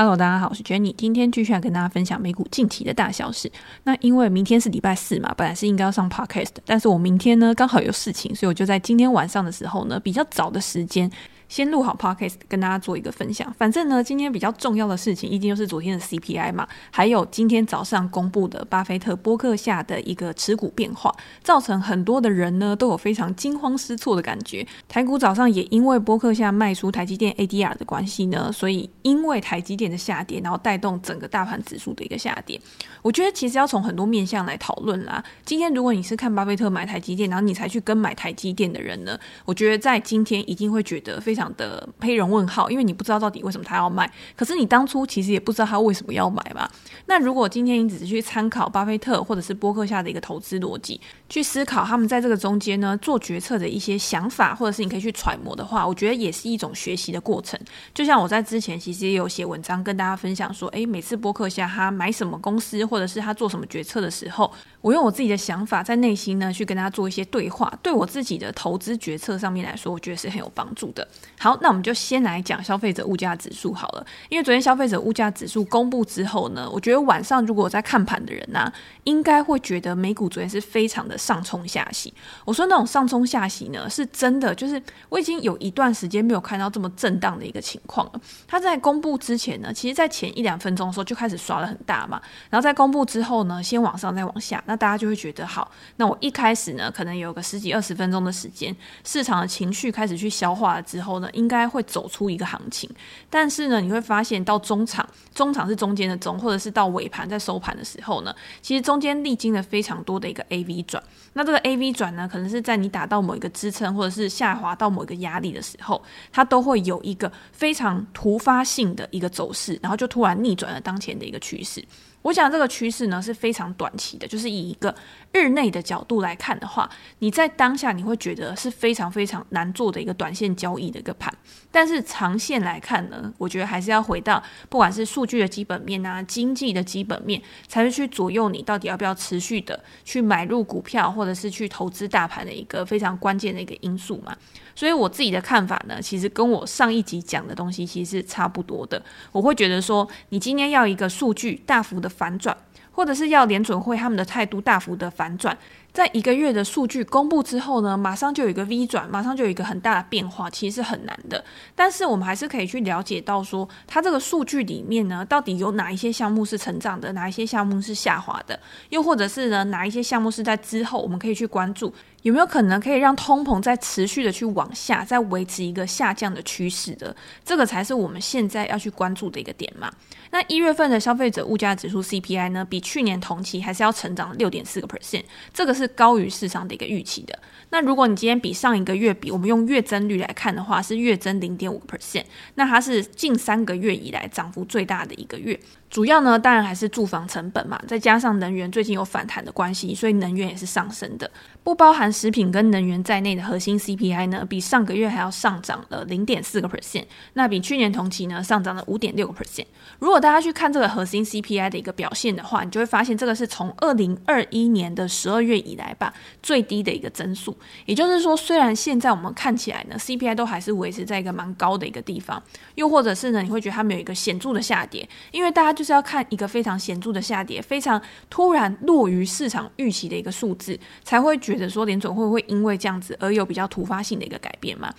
Hello，大家好，我是 Jenny，今天继续来跟大家分享美股近期的大小事。那因为明天是礼拜四嘛，本来是应该要上 Podcast，但是我明天呢刚好有事情，所以我就在今天晚上的时候呢比较早的时间。先录好 podcast 跟大家做一个分享。反正呢，今天比较重要的事情，一定就是昨天的 CPI 嘛，还有今天早上公布的巴菲特波克夏的一个持股变化，造成很多的人呢都有非常惊慌失措的感觉。台股早上也因为波克夏卖出台积电 ADR 的关系呢，所以因为台积电的下跌，然后带动整个大盘指数的一个下跌。我觉得其实要从很多面向来讨论啦。今天如果你是看巴菲特买台积电，然后你才去跟买台积电的人呢，我觉得在今天一定会觉得非常。讲的黑人问号，因为你不知道到底为什么他要卖，可是你当初其实也不知道他为什么要买嘛。那如果今天你只是去参考巴菲特或者是波克下的一个投资逻辑，去思考他们在这个中间呢做决策的一些想法，或者是你可以去揣摩的话，我觉得也是一种学习的过程。就像我在之前其实也有写文章跟大家分享说，诶，每次波克下他买什么公司，或者是他做什么决策的时候，我用我自己的想法在内心呢去跟他做一些对话，对我自己的投资决策上面来说，我觉得是很有帮助的。好，那我们就先来讲消费者物价指数好了。因为昨天消费者物价指数公布之后呢，我觉得晚上如果在看盘的人呢、应该会觉得美股昨天是非常的上冲下洗。我说那种上冲下洗呢，是真的，就是我已经有一段时间没有看到这么震荡的一个情况了。它在公布之前呢，其实在前一两分钟的时候就开始刷得很大嘛，然后在公布之后呢，先往上再往下，那大家就会觉得好，那我一开始呢，可能有个十几二十分钟的时间，市场的情绪开始去消化了之后呢，应该。会走出一个行情，但是呢，你会发现到中场，中场是中间的中，或者是到尾盘在收盘的时候呢，其实中间历经了非常多的一个 A V 转。那这个 A V 转呢，可能是在你打到某一个支撑，或者是下滑到某一个压力的时候，它都会有一个非常突发性的一个走势，然后就突然逆转了当前的一个趋势。我想这个趋势呢是非常短期的，就是以一个日内的角度来看的话，你在当下你会觉得是非常非常难做的一个短线交易的一个盘。但是长线来看呢，我觉得还是要回到不管是数据的基本面啊、经济的基本面，才是去左右你到底要不要持续的去买入股票，或者是去投资大盘的一个非常关键的一个因素嘛。所以我自己的看法呢，其实跟我上一集讲的东西其实是差不多的。我会觉得说，你今天要一个数据大幅的。反转，或者是要联准会他们的态度大幅的反转，在一个月的数据公布之后呢，马上就有一个 V 转，马上就有一个很大的变化，其实是很难的。但是我们还是可以去了解到说，它这个数据里面呢，到底有哪一些项目是成长的，哪一些项目是下滑的，又或者是呢，哪一些项目是在之后我们可以去关注。有没有可能可以让通膨再持续的去往下，再维持一个下降的趋势的？这个才是我们现在要去关注的一个点嘛。那一月份的消费者物价指数 CPI 呢，比去年同期还是要成长六点四个 percent，这个是高于市场的一个预期的。那如果你今天比上一个月比，我们用月增率来看的话，是月增零点五个 percent，那它是近三个月以来涨幅最大的一个月。主要呢，当然还是住房成本嘛，再加上能源最近有反弹的关系，所以能源也是上升的。不包含食品跟能源在内的核心 CPI 呢，比上个月还要上涨了零点四个 percent，那比去年同期呢上涨了五点六个 percent。如果大家去看这个核心 CPI 的一个表现的话，你就会发现这个是从二零二一年的十二月以来吧最低的一个增速。也就是说，虽然现在我们看起来呢 CPI 都还是维持在一个蛮高的一个地方，又或者是呢你会觉得它没有一个显著的下跌，因为大家。就是要看一个非常显著的下跌，非常突然落于市场预期的一个数字，才会觉得说联总会会因为这样子而有比较突发性的一个改变嘛。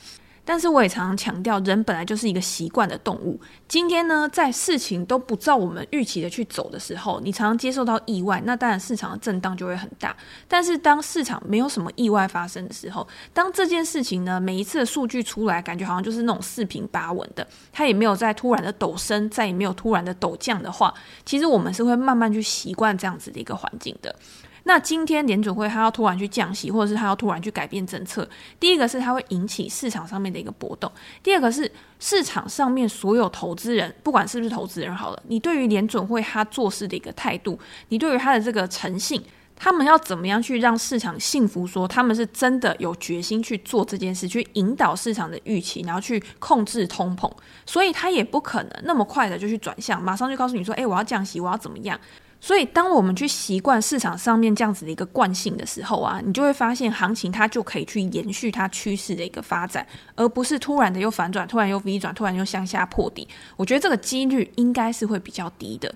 但是我也常常强调，人本来就是一个习惯的动物。今天呢，在事情都不照我们预期的去走的时候，你常常接受到意外，那当然市场的震荡就会很大。但是当市场没有什么意外发生的时候，当这件事情呢，每一次的数据出来，感觉好像就是那种四平八稳的，它也没有再突然的陡升，再也没有突然的陡降的话，其实我们是会慢慢去习惯这样子的一个环境的。那今天联准会它要突然去降息，或者是它要突然去改变政策，第一个是它会引起市场上面的一个波动，第二个是市场上面所有投资人，不管是不是投资人好了，你对于联准会它做事的一个态度，你对于它的这个诚信，他们要怎么样去让市场信服，说他们是真的有决心去做这件事，去引导市场的预期，然后去控制通膨，所以他也不可能那么快的就去转向，马上就告诉你说，诶，我要降息，我要怎么样。所以，当我们去习惯市场上面这样子的一个惯性的时候啊，你就会发现行情它就可以去延续它趋势的一个发展，而不是突然的又反转，突然又 V 转，突然又向下破底。我觉得这个几率应该是会比较低的。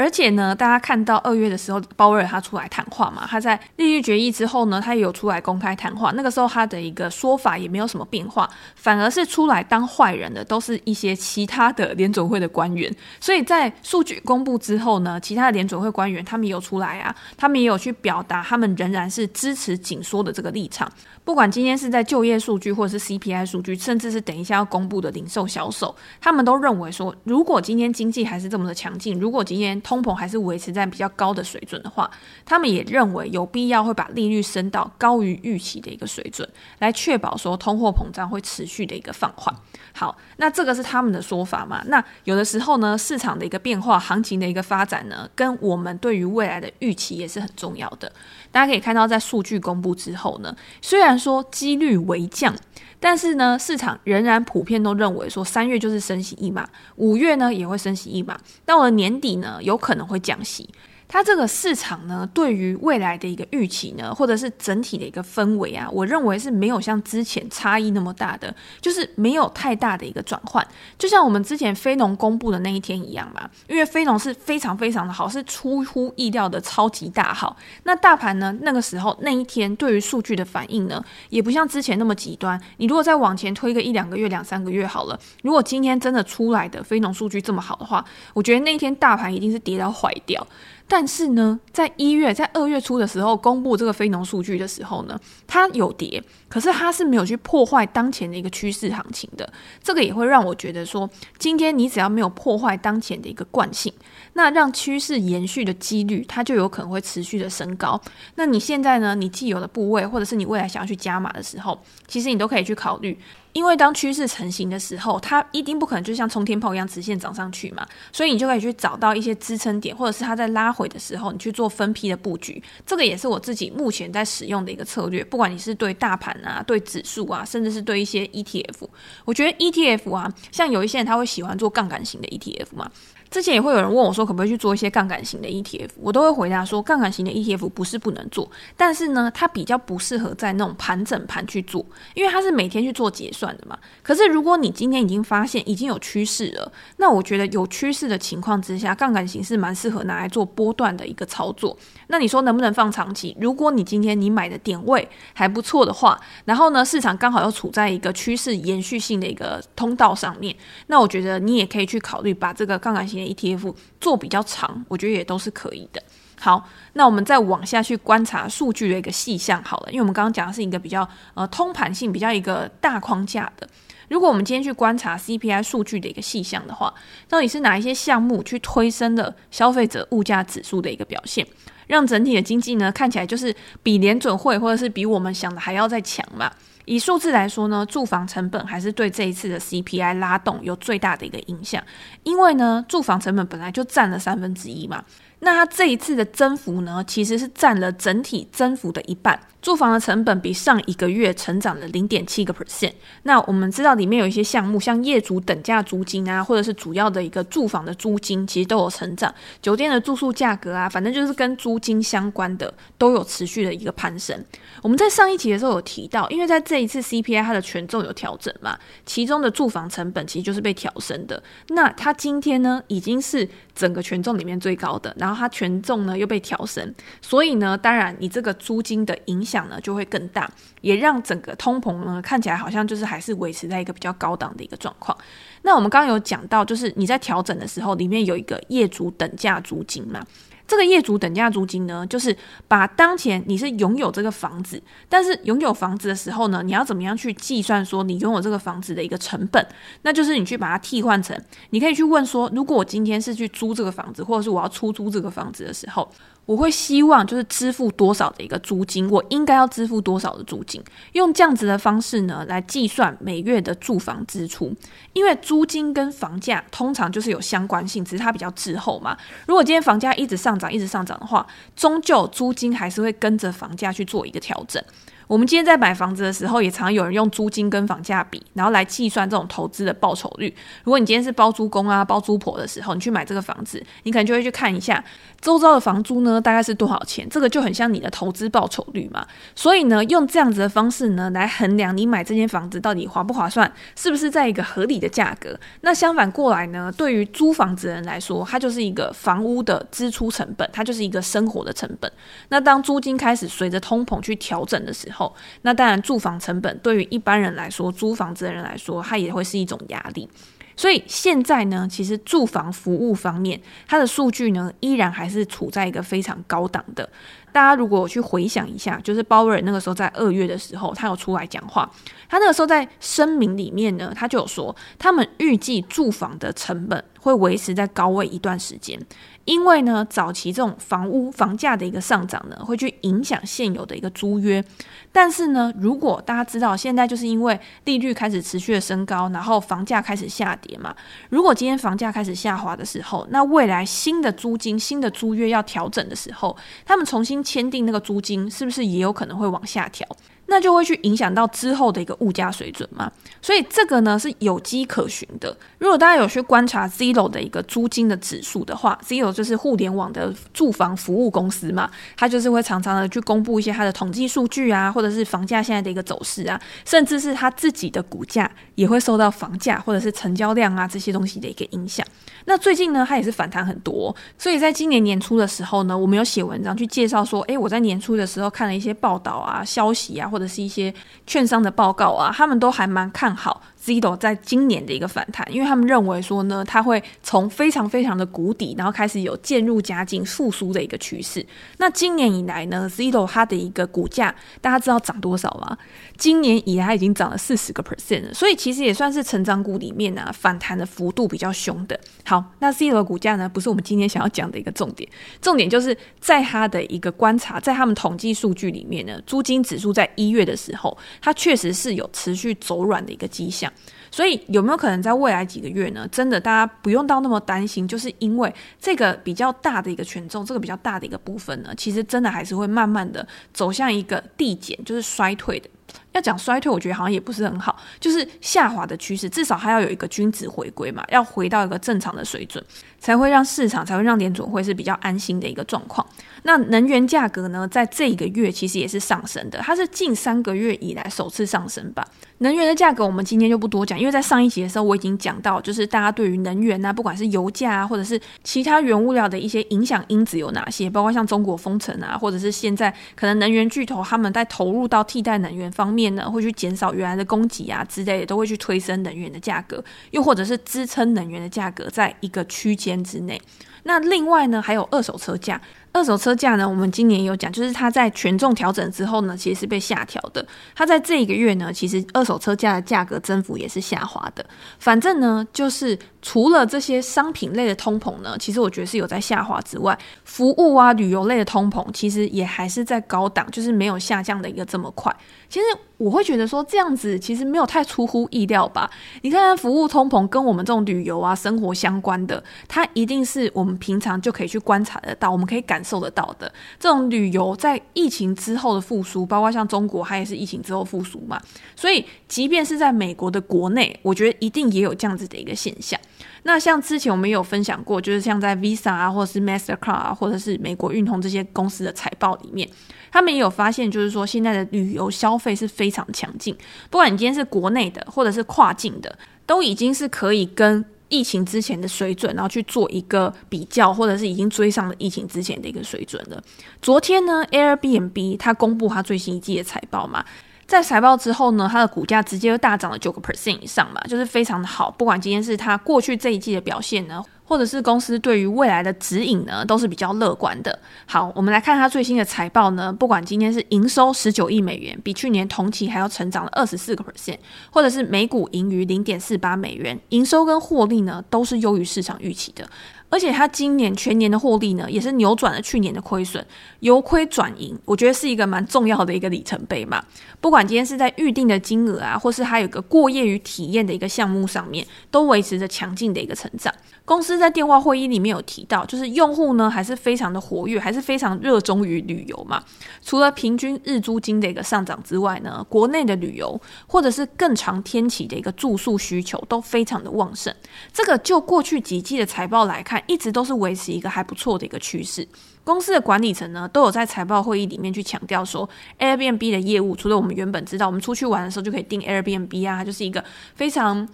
而且呢，大家看到二月的时候，鲍威尔他出来谈话嘛，他在利率决议之后呢，他也有出来公开谈话。那个时候他的一个说法也没有什么变化，反而是出来当坏人的都是一些其他的联准会的官员。所以在数据公布之后呢，其他的联准会官员他们也有出来啊，他们也有去表达他们仍然是支持紧缩的这个立场。不管今天是在就业数据，或者是 CPI 数据，甚至是等一下要公布的零售销售，他们都认为说，如果今天经济还是这么的强劲，如果今天通膨还是维持在比较高的水准的话，他们也认为有必要会把利率升到高于预期的一个水准，来确保说通货膨胀会持续的一个放缓。好，那这个是他们的说法嘛？那有的时候呢，市场的一个变化，行情的一个发展呢，跟我们对于未来的预期也是很重要的。大家可以看到，在数据公布之后呢，虽然说几率为降，但是呢，市场仍然普遍都认为说三月就是升息一码，五月呢也会升息一码，到了年底呢有可能会降息。它这个市场呢，对于未来的一个预期呢，或者是整体的一个氛围啊，我认为是没有像之前差异那么大的，就是没有太大的一个转换。就像我们之前非农公布的那一天一样嘛，因为非农是非常非常的好，是出乎意料的超级大好。那大盘呢，那个时候那一天对于数据的反应呢，也不像之前那么极端。你如果再往前推个一两个月、两三个月好了，如果今天真的出来的非农数据这么好的话，我觉得那一天大盘一定是跌到坏掉。但是呢，在一月、在二月初的时候公布这个非农数据的时候呢，它有跌，可是它是没有去破坏当前的一个趋势行情的。这个也会让我觉得说，今天你只要没有破坏当前的一个惯性，那让趋势延续的几率，它就有可能会持续的升高。那你现在呢，你既有的部位，或者是你未来想要去加码的时候，其实你都可以去考虑。因为当趋势成型的时候，它一定不可能就像冲天炮一样直线涨上去嘛，所以你就可以去找到一些支撑点，或者是它在拉回的时候，你去做分批的布局。这个也是我自己目前在使用的一个策略。不管你是对大盘啊、对指数啊，甚至是对一些 ETF，我觉得 ETF 啊，像有一些人他会喜欢做杠杆型的 ETF 嘛。之前也会有人问我说，可不可以去做一些杠杆型的 ETF？我都会回答说，杠杆型的 ETF 不是不能做，但是呢，它比较不适合在那种盘整盘去做，因为它是每天去做结算的嘛。可是如果你今天已经发现已经有趋势了，那我觉得有趋势的情况之下，杠杆型是蛮适合拿来做波段的一个操作。那你说能不能放长期？如果你今天你买的点位还不错的话，然后呢，市场刚好又处在一个趋势延续性的一个通道上面，那我觉得你也可以去考虑把这个杠杆型。ETF 做比较长，我觉得也都是可以的。好，那我们再往下去观察数据的一个细项好了，因为我们刚刚讲的是一个比较呃通盘性、比较一个大框架的。如果我们今天去观察 CPI 数据的一个细项的话，到底是哪一些项目去推升了消费者物价指数的一个表现，让整体的经济呢看起来就是比联准会或者是比我们想的还要再强嘛？以数字来说呢，住房成本还是对这一次的 CPI 拉动有最大的一个影响，因为呢，住房成本本来就占了三分之一嘛。那它这一次的增幅呢，其实是占了整体增幅的一半。住房的成本比上一个月成长了零点七个 percent。那我们知道里面有一些项目，像业主等价租金啊，或者是主要的一个住房的租金，其实都有成长。酒店的住宿价格啊，反正就是跟租金相关的，都有持续的一个攀升。我们在上一集的时候有提到，因为在这一次 CPI 它的权重有调整嘛，其中的住房成本其实就是被调升的。那它今天呢，已经是整个权重里面最高的，然后它权重呢又被调升，所以呢，当然你这个租金的影响呢就会更大，也让整个通膨呢看起来好像就是还是维持在一个比较高档的一个状况。那我们刚刚有讲到，就是你在调整的时候，里面有一个业主等价租金嘛。这个业主等价租金呢，就是把当前你是拥有这个房子，但是拥有房子的时候呢，你要怎么样去计算说你拥有这个房子的一个成本？那就是你去把它替换成，你可以去问说，如果我今天是去租这个房子，或者是我要出租这个房子的时候。我会希望就是支付多少的一个租金，我应该要支付多少的租金，用这样子的方式呢来计算每月的住房支出，因为租金跟房价通常就是有相关性，只是它比较滞后嘛。如果今天房价一直上涨，一直上涨的话，终究租金还是会跟着房价去做一个调整。我们今天在买房子的时候，也常有人用租金跟房价比，然后来计算这种投资的报酬率。如果你今天是包租公啊、包租婆的时候，你去买这个房子，你可能就会去看一下周遭的房租呢，大概是多少钱。这个就很像你的投资报酬率嘛。所以呢，用这样子的方式呢，来衡量你买这间房子到底划不划算，是不是在一个合理的价格。那相反过来呢，对于租房子的人来说，它就是一个房屋的支出成本，它就是一个生活的成本。那当租金开始随着通膨去调整的时候，那当然，住房成本对于一般人来说，租房子的人来说，它也会是一种压力。所以现在呢，其实住房服务方面，它的数据呢，依然还是处在一个非常高档的。大家如果去回想一下，就是鲍威尔那个时候在二月的时候，他有出来讲话，他那个时候在声明里面呢，他就有说，他们预计住房的成本会维持在高位一段时间。因为呢，早期这种房屋房价的一个上涨呢，会去影响现有的一个租约。但是呢，如果大家知道现在就是因为利率开始持续的升高，然后房价开始下跌嘛。如果今天房价开始下滑的时候，那未来新的租金、新的租约要调整的时候，他们重新签订那个租金，是不是也有可能会往下调？那就会去影响到之后的一个物价水准嘛，所以这个呢是有迹可循的。如果大家有去观察 Zillow 的一个租金的指数的话，Zillow 就是互联网的住房服务公司嘛，它就是会常常的去公布一些它的统计数据啊，或者是房价现在的一个走势啊，甚至是它自己的股价也会受到房价或者是成交量啊这些东西的一个影响。那最近呢，它也是反弹很多，所以在今年年初的时候呢，我们有写文章去介绍说，诶，我在年初的时候看了一些报道啊、消息啊，或者是一些券商的报告啊，他们都还蛮看好。Zido 在今年的一个反弹，因为他们认为说呢，它会从非常非常的谷底，然后开始有渐入佳境复苏的一个趋势。那今年以来呢，Zido 它的一个股价，大家知道涨多少吗？今年以来已经涨了四十个 percent 了，所以其实也算是成长股里面呢、反弹的幅度比较凶的。好，那 Zido 的股价呢，不是我们今天想要讲的一个重点，重点就是在它的一个观察，在他们统计数据里面呢，租金指数在一月的时候，它确实是有持续走软的一个迹象。所以有没有可能在未来几个月呢？真的大家不用到那么担心，就是因为这个比较大的一个权重，这个比较大的一个部分呢，其实真的还是会慢慢的走向一个递减，就是衰退的。要讲衰退，我觉得好像也不是很好，就是下滑的趋势，至少还要有一个均值回归嘛，要回到一个正常的水准，才会让市场，才会让联准会是比较安心的一个状况。那能源价格呢，在这一个月其实也是上升的，它是近三个月以来首次上升吧。能源的价格我们今天就不多讲，因为在上一集的时候我已经讲到，就是大家对于能源啊，不管是油价啊，或者是其他原物料的一些影响因子有哪些，包括像中国封城啊，或者是现在可能能源巨头他们在投入到替代能源方面呢，会去减少原来的供给啊之类的，都会去推升能源的价格，又或者是支撑能源的价格在一个区间之内。那另外呢，还有二手车价。二手车价呢，我们今年有讲，就是它在权重调整之后呢，其实是被下调的。它在这一个月呢，其实二手车价的价格增幅也是下滑的。反正呢，就是除了这些商品类的通膨呢，其实我觉得是有在下滑之外，服务啊、旅游类的通膨其实也还是在高档，就是没有下降的一个这么快。其实我会觉得说这样子其实没有太出乎意料吧？你看，服务通膨跟我们这种旅游啊、生活相关的，它一定是我们平常就可以去观察得到，我们可以感受得到的。这种旅游在疫情之后的复苏，包括像中国，它也是疫情之后复苏嘛。所以，即便是在美国的国内，我觉得一定也有这样子的一个现象。那像之前我们有分享过，就是像在 Visa 啊，或者是 Mastercard 啊，或者是美国运通这些公司的财报里面。他们也有发现，就是说现在的旅游消费是非常强劲，不管你今天是国内的或者是跨境的，都已经是可以跟疫情之前的水准，然后去做一个比较，或者是已经追上了疫情之前的一个水准了。昨天呢，Airbnb 它公布它最新一季的财报嘛，在财报之后呢，它的股价直接就大涨了九个 percent 以上嘛，就是非常的好。不管今天是它过去这一季的表现呢。或者是公司对于未来的指引呢，都是比较乐观的。好，我们来看它最新的财报呢，不管今天是营收十九亿美元，比去年同期还要成长了二十四个 percent，或者是每股盈余零点四八美元，营收跟获利呢都是优于市场预期的。而且它今年全年的获利呢，也是扭转了去年的亏损，由亏转盈，我觉得是一个蛮重要的一个里程碑嘛。不管今天是在预定的金额啊，或是还有个过夜与体验的一个项目上面，都维持着强劲的一个成长。公司在电话会议里面有提到，就是用户呢还是非常的活跃，还是非常热衷于旅游嘛。除了平均日租金的一个上涨之外呢，国内的旅游或者是更长天期的一个住宿需求都非常的旺盛。这个就过去几季的财报来看一直都是维持一个还不错的一个趋势。公司的管理层呢，都有在财报会议里面去强调说，Airbnb 的业务，除了我们原本知道，我们出去玩的时候就可以订 Airbnb 啊，就是一个非常。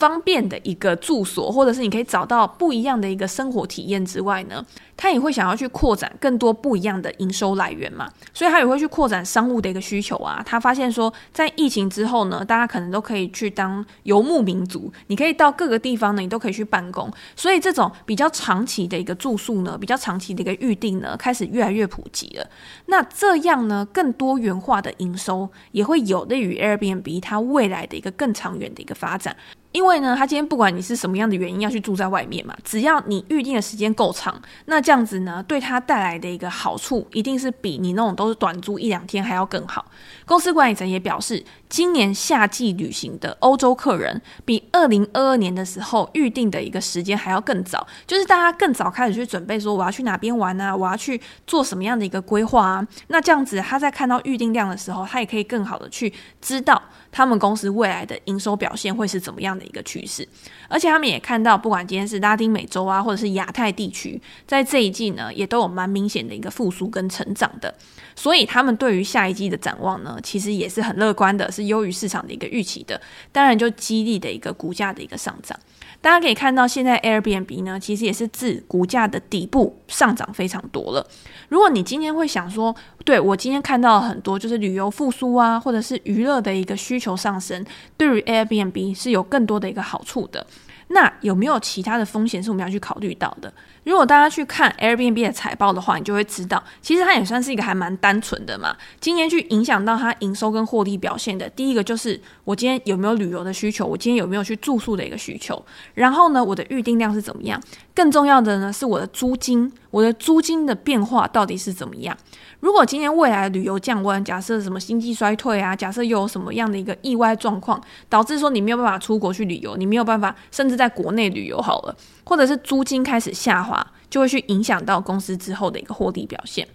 方便的一个住所，或者是你可以找到不一样的一个生活体验之外呢，他也会想要去扩展更多不一样的营收来源嘛，所以他也会去扩展商务的一个需求啊。他发现说，在疫情之后呢，大家可能都可以去当游牧民族，你可以到各个地方呢，你都可以去办公，所以这种比较长期的一个住宿呢，比较长期的一个预定呢，开始越来越普及了。那这样呢，更多元化的营收也会有利于 Airbnb 它未来的一个更长远的一个发展。因为呢，他今天不管你是什么样的原因要去住在外面嘛，只要你预定的时间够长，那这样子呢，对他带来的一个好处，一定是比你那种都是短租一两天还要更好。公司管理层也表示，今年夏季旅行的欧洲客人，比二零二二年的时候预定的一个时间还要更早，就是大家更早开始去准备说我要去哪边玩啊，我要去做什么样的一个规划啊。那这样子，他在看到预定量的时候，他也可以更好的去知道他们公司未来的营收表现会是怎么样的。一个趋势，而且他们也看到，不管今天是拉丁美洲啊，或者是亚太地区，在这一季呢，也都有蛮明显的一个复苏跟成长的。所以他们对于下一季的展望呢，其实也是很乐观的，是优于市场的一个预期的。当然，就激励的一个股价的一个上涨。大家可以看到，现在 Airbnb 呢，其实也是自股价的底部上涨非常多了。如果你今天会想说，对，我今天看到了很多就是旅游复苏啊，或者是娱乐的一个需求上升，对于 Airbnb 是有更多的一个好处的。那有没有其他的风险是我们要去考虑到的？如果大家去看 Airbnb 的财报的话，你就会知道，其实它也算是一个还蛮单纯的嘛。今年去影响到它营收跟获利表现的，第一个就是我今天有没有旅游的需求，我今天有没有去住宿的一个需求。然后呢，我的预订量是怎么样？更重要的呢，是我的租金，我的租金的变化到底是怎么样？如果今天未来旅游降温，假设什么经济衰退啊，假设又有什么样的一个意外状况，导致说你没有办法出国去旅游，你没有办法甚至在国内旅游好了，或者是租金开始下滑，就会去影响到公司之后的一个获利表现。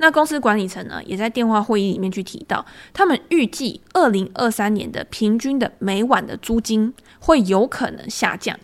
那公司管理层呢，也在电话会议里面去提到，他们预计二零二三年的平均的每晚的租金会有可能下降。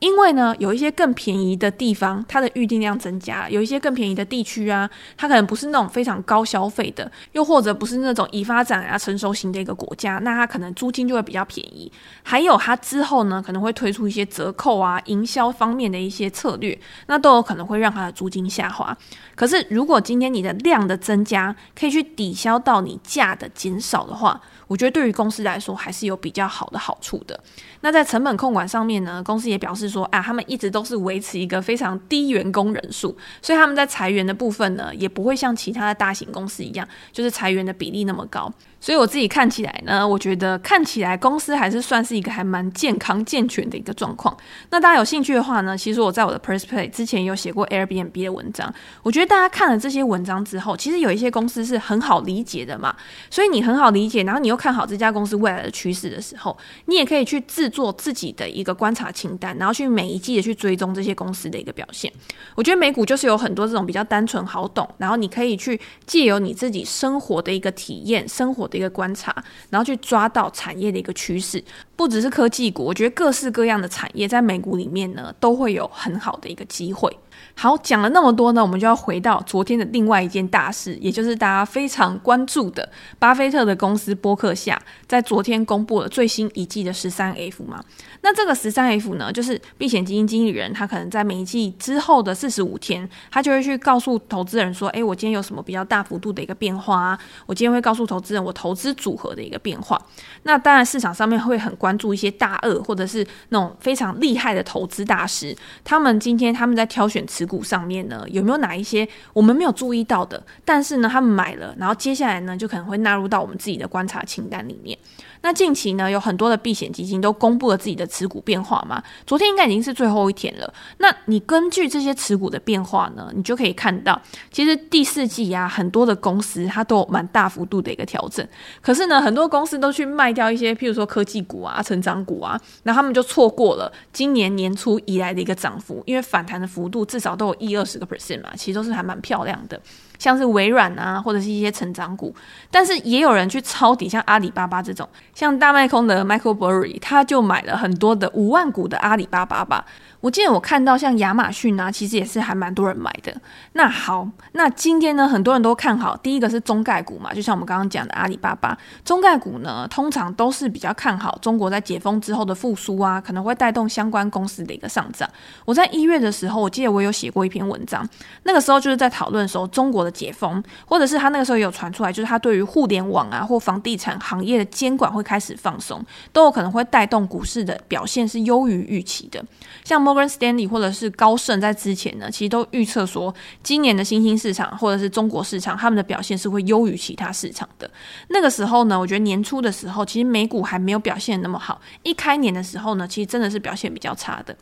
因为呢，有一些更便宜的地方，它的预订量增加；有一些更便宜的地区啊，它可能不是那种非常高消费的，又或者不是那种已发展啊、成熟型的一个国家，那它可能租金就会比较便宜。还有它之后呢，可能会推出一些折扣啊、营销方面的一些策略，那都有可能会让它的租金下滑。可是，如果今天你的量的增加可以去抵消到你价的减少的话，我觉得对于公司来说还是有比较好的好处的。那在成本控管上面呢，公司也表示说啊，他们一直都是维持一个非常低员工人数，所以他们在裁员的部分呢，也不会像其他的大型公司一样，就是裁员的比例那么高。所以我自己看起来呢，我觉得看起来公司还是算是一个还蛮健康健全的一个状况。那大家有兴趣的话呢，其实我在我的 PressPlay 之前有写过 Airbnb 的文章。我觉得大家看了这些文章之后，其实有一些公司是很好理解的嘛。所以你很好理解，然后你又看好这家公司未来的趋势的时候，你也可以去制作自己的一个观察清单，然后去每一季的去追踪这些公司的一个表现。我觉得美股就是有很多这种比较单纯好懂，然后你可以去借由你自己生活的一个体验，生活的一个观察，然后去抓到产业的一个趋势，不只是科技股，我觉得各式各样的产业在美股里面呢，都会有很好的一个机会。好，讲了那么多呢，我们就要回到昨天的另外一件大事，也就是大家非常关注的巴菲特的公司波克夏，在昨天公布了最新一季的十三 F 嘛。那这个十三 F 呢，就是避险基金经理人，他可能在每一季之后的四十五天，他就会去告诉投资人说，哎，我今天有什么比较大幅度的一个变化啊？我今天会告诉投资人我投资组合的一个变化。那当然市场上面会很关注一些大鳄或者是那种非常厉害的投资大师，他们今天他们在挑选持股上面呢，有没有哪一些我们没有注意到的？但是呢，他们买了，然后接下来呢，就可能会纳入到我们自己的观察清单里面。那近期呢，有很多的避险基金都公布了自己的持股变化嘛。昨天应该已经是最后一天了。那你根据这些持股的变化呢，你就可以看到，其实第四季啊，很多的公司它都有蛮大幅度的一个调整。可是呢，很多公司都去卖掉一些，譬如说科技股啊、成长股啊，那他们就错过了今年年初以来的一个涨幅，因为反弹的幅度至少都有一二十个 percent 嘛，其实都是还蛮漂亮的。像是微软啊，或者是一些成长股，但是也有人去抄底，像阿里巴巴这种，像大麦空的 Michael Burry，他就买了很多的五万股的阿里巴巴吧。我记得我看到像亚马逊啊，其实也是还蛮多人买的。那好，那今天呢，很多人都看好，第一个是中概股嘛，就像我们刚刚讲的阿里巴巴。中概股呢，通常都是比较看好中国在解封之后的复苏啊，可能会带动相关公司的一个上涨。我在一月的时候，我记得我有写过一篇文章，那个时候就是在讨论说中国的解封，或者是他那个时候也有传出来，就是他对于互联网啊或房地产行业的监管会开始放松，都有可能会带动股市的表现是优于预期的，像。Morgan Stanley 或者是高盛在之前呢，其实都预测说，今年的新兴市场或者是中国市场，他们的表现是会优于其他市场的。那个时候呢，我觉得年初的时候，其实美股还没有表现那么好。一开年的时候呢，其实真的是表现比较差的。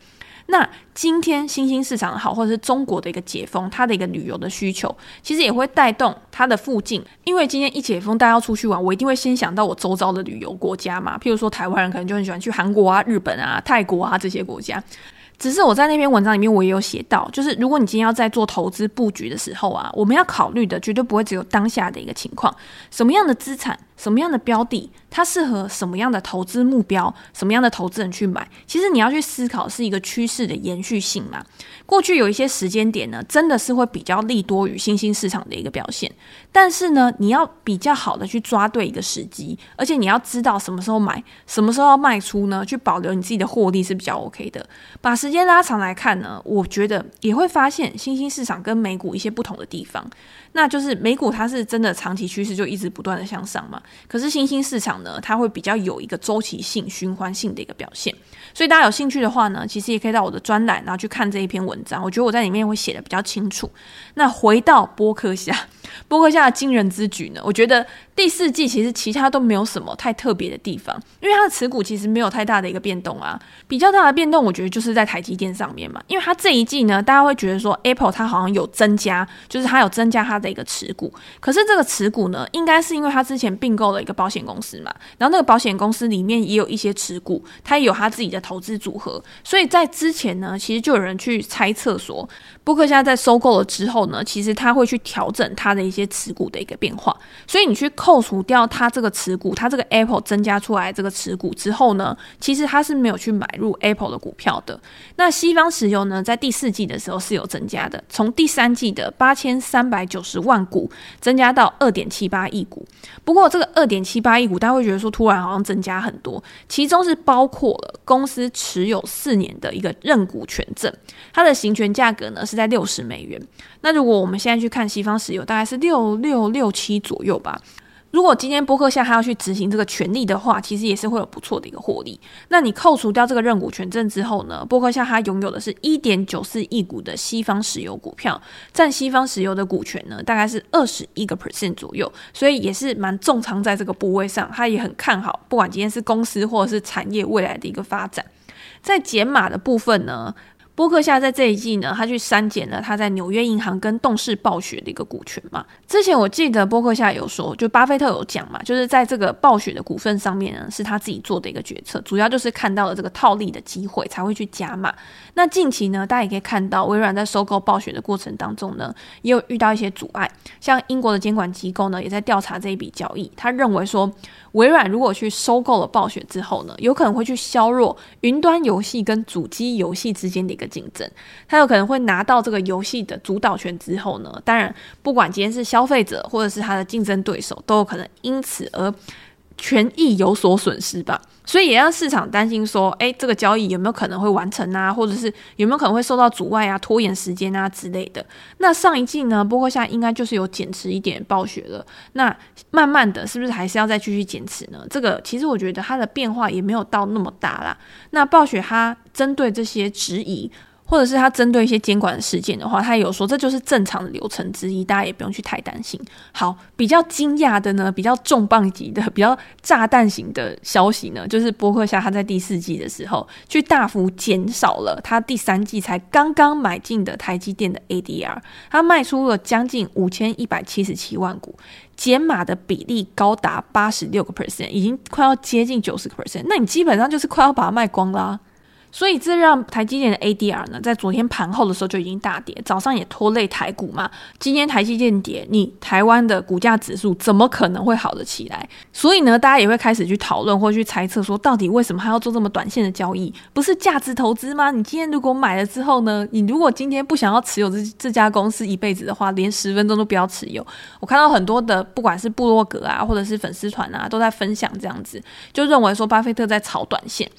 那今天新兴市场好，或者是中国的一个解封，它的一个旅游的需求，其实也会带动它的附近。因为今天一解封，大家要出去玩，我一定会先想到我周遭的旅游国家嘛。譬如说，台湾人可能就很喜欢去韩国啊、日本啊、泰国啊这些国家。只是我在那篇文章里面，我也有写到，就是如果你今天要在做投资布局的时候啊，我们要考虑的绝对不会只有当下的一个情况，什么样的资产。什么样的标的，它适合什么样的投资目标，什么样的投资人去买？其实你要去思考是一个趋势的延续性嘛。过去有一些时间点呢，真的是会比较利多于新兴市场的一个表现。但是呢，你要比较好的去抓对一个时机，而且你要知道什么时候买，什么时候要卖出呢？去保留你自己的获利是比较 OK 的。把时间拉长来看呢，我觉得也会发现新兴市场跟美股一些不同的地方。那就是美股它是真的长期趋势就一直不断的向上嘛。可是新兴市场呢，它会比较有一个周期性、循环性的一个表现，所以大家有兴趣的话呢，其实也可以到我的专栏，然后去看这一篇文章。我觉得我在里面会写的比较清楚。那回到波克夏。波克夏的惊人之举呢？我觉得第四季其实其他都没有什么太特别的地方，因为它的持股其实没有太大的一个变动啊。比较大的变动，我觉得就是在台积电上面嘛，因为它这一季呢，大家会觉得说 Apple 它好像有增加，就是它有增加它的一个持股。可是这个持股呢，应该是因为它之前并购了一个保险公司嘛，然后那个保险公司里面也有一些持股，它也有它自己的投资组合，所以在之前呢，其实就有人去猜测说，波克现在在收购了之后呢，其实他会去调整它的一些持股的一个变化，所以你去扣除掉它这个持股，它这个 Apple 增加出来这个持股之后呢，其实它是没有去买入 Apple 的股票的。那西方石油呢，在第四季的时候是有增加的，从第三季的八千三百九十万股增加到二点七八亿股。不过这个二点七八亿股，大家会觉得说突然好像增加很多，其中是包括了公司持有四年的一个认股权证，它的行权价格呢是在六十美元。那如果我们现在去看西方石油，大概是六六六七左右吧。如果今天波克夏他要去执行这个权利的话，其实也是会有不错的一个获利。那你扣除掉这个认股权证之后呢，波克夏他拥有的是一点九四亿股的西方石油股票，占西方石油的股权呢，大概是二十一个 percent 左右，所以也是蛮重仓在这个部位上。他也很看好，不管今天是公司或者是产业未来的一个发展。在减码的部分呢，波克夏在这一季呢，他去删减了他在纽约银行跟动视暴雪的一个股权嘛。之前我记得波克夏有说，就巴菲特有讲嘛，就是在这个暴雪的股份上面呢，是他自己做的一个决策，主要就是看到了这个套利的机会才会去加码。那近期呢，大家也可以看到，微软在收购暴雪的过程当中呢，也有遇到一些阻碍，像英国的监管机构呢，也在调查这一笔交易，他认为说。微软如果去收购了暴雪之后呢，有可能会去削弱云端游戏跟主机游戏之间的一个竞争。它有可能会拿到这个游戏的主导权之后呢，当然不管今天是消费者或者是他的竞争对手，都有可能因此而。权益有所损失吧，所以也让市场担心说，诶，这个交易有没有可能会完成啊，或者是有没有可能会受到阻碍啊、拖延时间啊之类的。那上一季呢，波克夏应该就是有减持一点暴雪了。那慢慢的是不是还是要再继续减持呢？这个其实我觉得它的变化也没有到那么大啦。那暴雪它针对这些质疑。或者是他针对一些监管事件的话，他有说这就是正常的流程之一，大家也不用去太担心。好，比较惊讶的呢，比较重磅级的、比较炸弹型的消息呢，就是波克夏他在第四季的时候，去大幅减少了他第三季才刚刚买进的台积电的 ADR，他卖出了将近五千一百七十七万股，减码的比例高达八十六个 percent，已经快要接近九十个 percent，那你基本上就是快要把它卖光啦、所以这让台积电的 ADR 呢，在昨天盘后的时候就已经大跌，早上也拖累台股嘛。今天台积电跌，你台湾的股价指数怎么可能会好得起来？所以呢，大家也会开始去讨论或去猜测，说到底为什么还要做这么短线的交易？不是价值投资吗？你今天如果买了之后呢，你如果今天不想要持有这这家公司一辈子的话，连十分钟都不要持有。我看到很多的不管是部落格啊，或者是粉丝团啊，都在分享这样子，就认为说巴菲特在炒短线。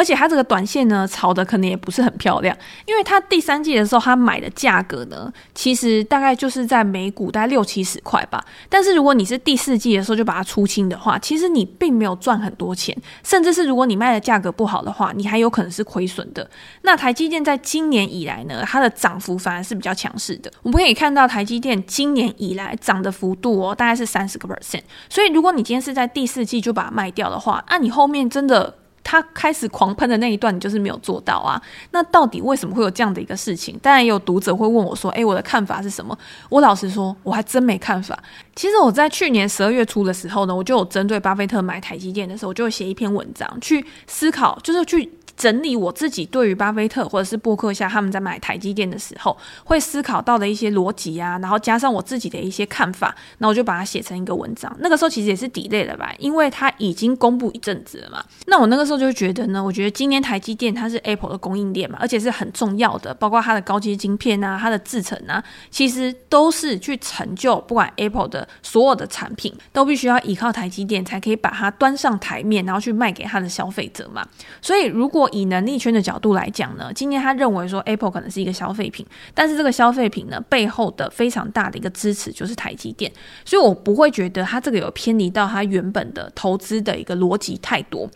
而且它这个短线呢，炒的可能也不是很漂亮，因为它第三季的时候他买的价格呢，其实大概就是在每股大概六七十块吧。但是如果你是第四季的时候就把它出清的话，其实你并没有赚很多钱，甚至是如果你卖的价格不好的话，你还有可能是亏损的。那台积电在今年以来呢，它的涨幅反而是比较强势的。我们可以看到台积电今年以来涨的幅度哦，大概是三十个 percent。所以如果你今天是在第四季就把它卖掉的话，那你后面真的。他开始狂喷的那一段，你就是没有做到啊？那到底为什么会有这样的一个事情？当然也有读者会问我说：“诶，我的看法是什么？”我老实说，我还真没看法。其实我在去年十二月初的时候呢，我就有针对巴菲特买台积电的时候，我就会写一篇文章去思考，就是去。整理我自己对于巴菲特或者是波克夏他们在买台积电的时候会思考到的一些逻辑啊，然后加上我自己的一些看法，那我就把它写成一个文章。那个时候其实也是 delay 了吧，因为它已经公布一阵子了嘛。那我那个时候就觉得呢，我觉得今年台积电它是 Apple 的供应链嘛，而且是很重要的，包括它的高阶晶片啊，它的制程啊，其实都是去成就不管 Apple 的所有的产品，都必须要依靠台积电才可以把它端上台面，然后去卖给它的消费者嘛。所以如果以能力圈的角度来讲呢，今天他认为说 Apple 可能是一个消费品，但是这个消费品呢，背后的非常大的一个支持就是台积电，所以我不会觉得他这个有偏离到他原本的投资的一个逻辑太多。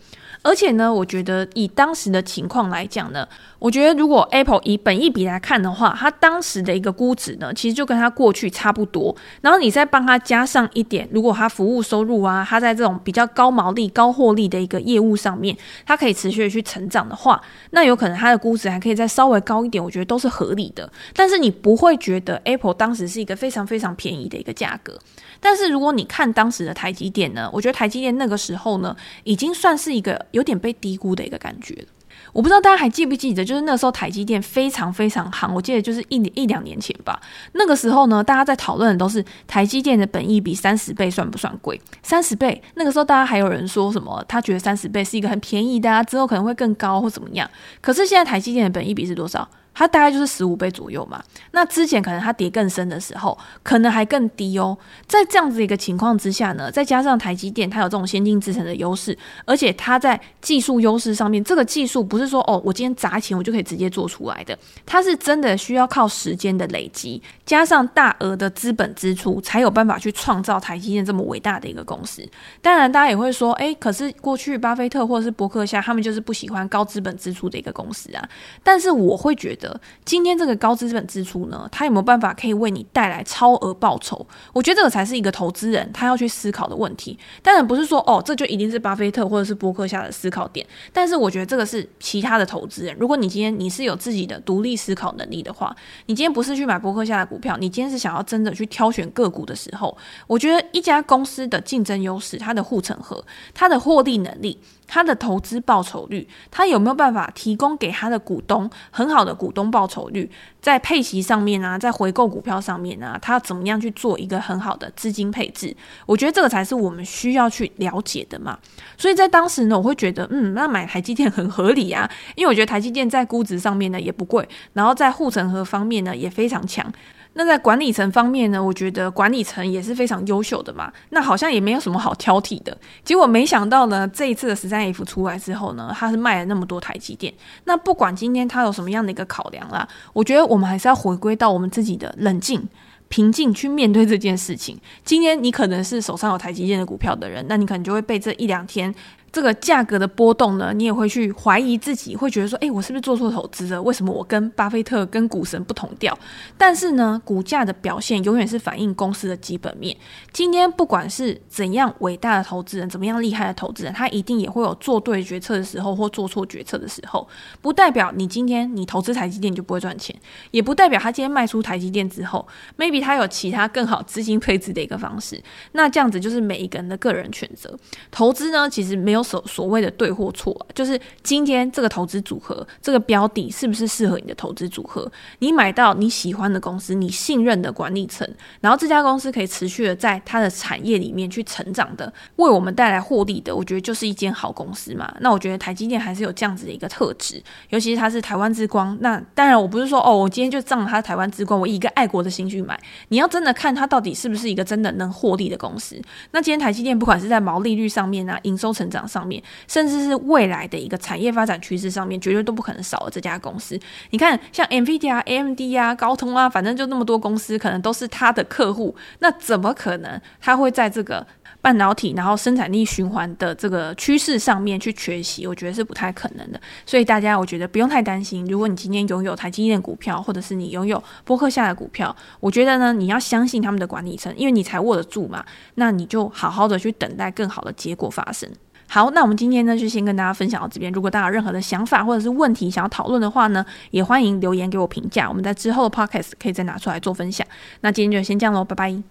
而且呢，我觉得以当时的情况来讲呢，我觉得如果 Apple 以本益比来看的话，它当时的一个估值呢，其实就跟它过去差不多。然后你再帮它加上一点，如果它服务收入啊，它在这种比较高毛利、高获利的一个业务上面，它可以持续的去成长的话，那有可能它的估值还可以再稍微高一点，我觉得都是合理的。但是你不会觉得 Apple 当时是一个非常非常便宜的一个价格。但是如果你看当时的台积电呢，我觉得台积电那个时候呢，已经算是一个有点被低估的一个感觉。我不知道大家还记不记得，就是那时候台积电非常非常夯，我记得就是一年一两年前吧。那个时候呢，大家在讨论的都是台积电的本益比三十倍算不算贵？三十倍，那个时候大家还有人说什么，他觉得三十倍是一个很便宜的啊，之后可能会更高或怎么样。可是现在台积电的本益比是多少？它大概就是十五倍左右嘛，那之前可能它跌更深的时候，可能还更低哦。在这样子一个情况之下呢，再加上台积电它有这种先进制程的优势，而且它在技术优势上面，这个技术不是说哦，我今天砸钱我就可以直接做出来的，它是真的需要靠时间的累积，加上大额的资本支出，才有办法去创造台积电这么伟大的一个公司。当然，大家也会说，诶，可是过去巴菲特或者是伯克夏他们就是不喜欢高资本支出的一个公司啊。但是我会觉得。今天这个高资本支出呢，它有没有办法可以为你带来超额报酬？我觉得这个才是一个投资人他要去思考的问题。当然不是说哦，这就一定是巴菲特或者是波克夏的思考点。但是我觉得这个是其他的投资人。如果你今天你是有自己的独立思考能力的话，你今天不是去买波克夏的股票，你今天是想要真的去挑选个股的时候，我觉得一家公司的竞争优势、它的护城河、它的获利能力。他的投资报酬率，他有没有办法提供给他的股东很好的股东报酬率？在配息上面啊，在回购股票上面啊，他要怎么样去做一个很好的资金配置？我觉得这个才是我们需要去了解的嘛。所以在当时呢，我会觉得，嗯，那买台积电很合理啊，因为我觉得台积电在估值上面呢也不贵，然后在护城河方面呢也非常强。那在管理层方面呢，我觉得管理层也是非常优秀的嘛。那好像也没有什么好挑剔的。结果没想到呢，这一次的十三 F 出来之后呢，它是卖了那么多台积电。那不管今天它有什么样的一个考量啦，我觉得我们还是要回归到我们自己的冷静、平静去面对这件事情。今天你可能是手上有台积电的股票的人，那你可能就会被这一两天这个价格的波动呢，你也会去怀疑自己，会觉得说，哎，我是不是做错投资了？为什么我跟巴菲特、跟股神不同调？但是呢，股价的表现永远是反映公司的基本面。今天不管是怎样伟大的投资人，怎么样厉害的投资人，他一定也会有做对决策的时候，或做错决策的时候。不代表你今天你投资台积电就不会赚钱，也不代表他今天卖出台积电之后，maybe 他有其他更好资金配置的一个方式。那这样子就是每一个人的个人选择。投资呢，其实没有所所谓的对或错，就是今天这个投资组合，这个标的是不是适合你的投资组合？你买到你喜欢的公司，你信任的管理层，然后这家公司可以持续的在它的产业里面去成长的，为我们带来获利的，我觉得就是一间好公司嘛。那我觉得台积电还是有这样子的一个特质，尤其是它是台湾之光。那当然，我不是说哦，我今天就仗着它台湾之光，我以一个爱国的心去买。你要真的看它到底是不是一个真的能获利的公司。那今天台积电不管是在毛利率上面啊，营收成长上面，甚至是未来的一个产业发展趋势上面，绝对都不可能少了这家公司。你看，像 NVIDIA、AMD 啊、高通啊，反正就那么多公司，可能都是它的客户。那怎么可能它会在这个半导体然后生产力循环的这个趋势上面去缺席？我觉得是不太可能的。所以大家，我觉得不用太担心。如果你今天拥有台积电股票，或者是你拥有波克夏的股票，我觉得呢，你要相信他们的管理层，因为你才握得住嘛。那你就好好的去等待更好的结果发生。好，那我们今天呢就先跟大家分享到这边。如果大家有任何的想法或者是问题想要讨论的话呢，也欢迎留言给我评价。我们在之后的 podcast 可以再拿出来做分享。那今天就先这样喽，拜拜。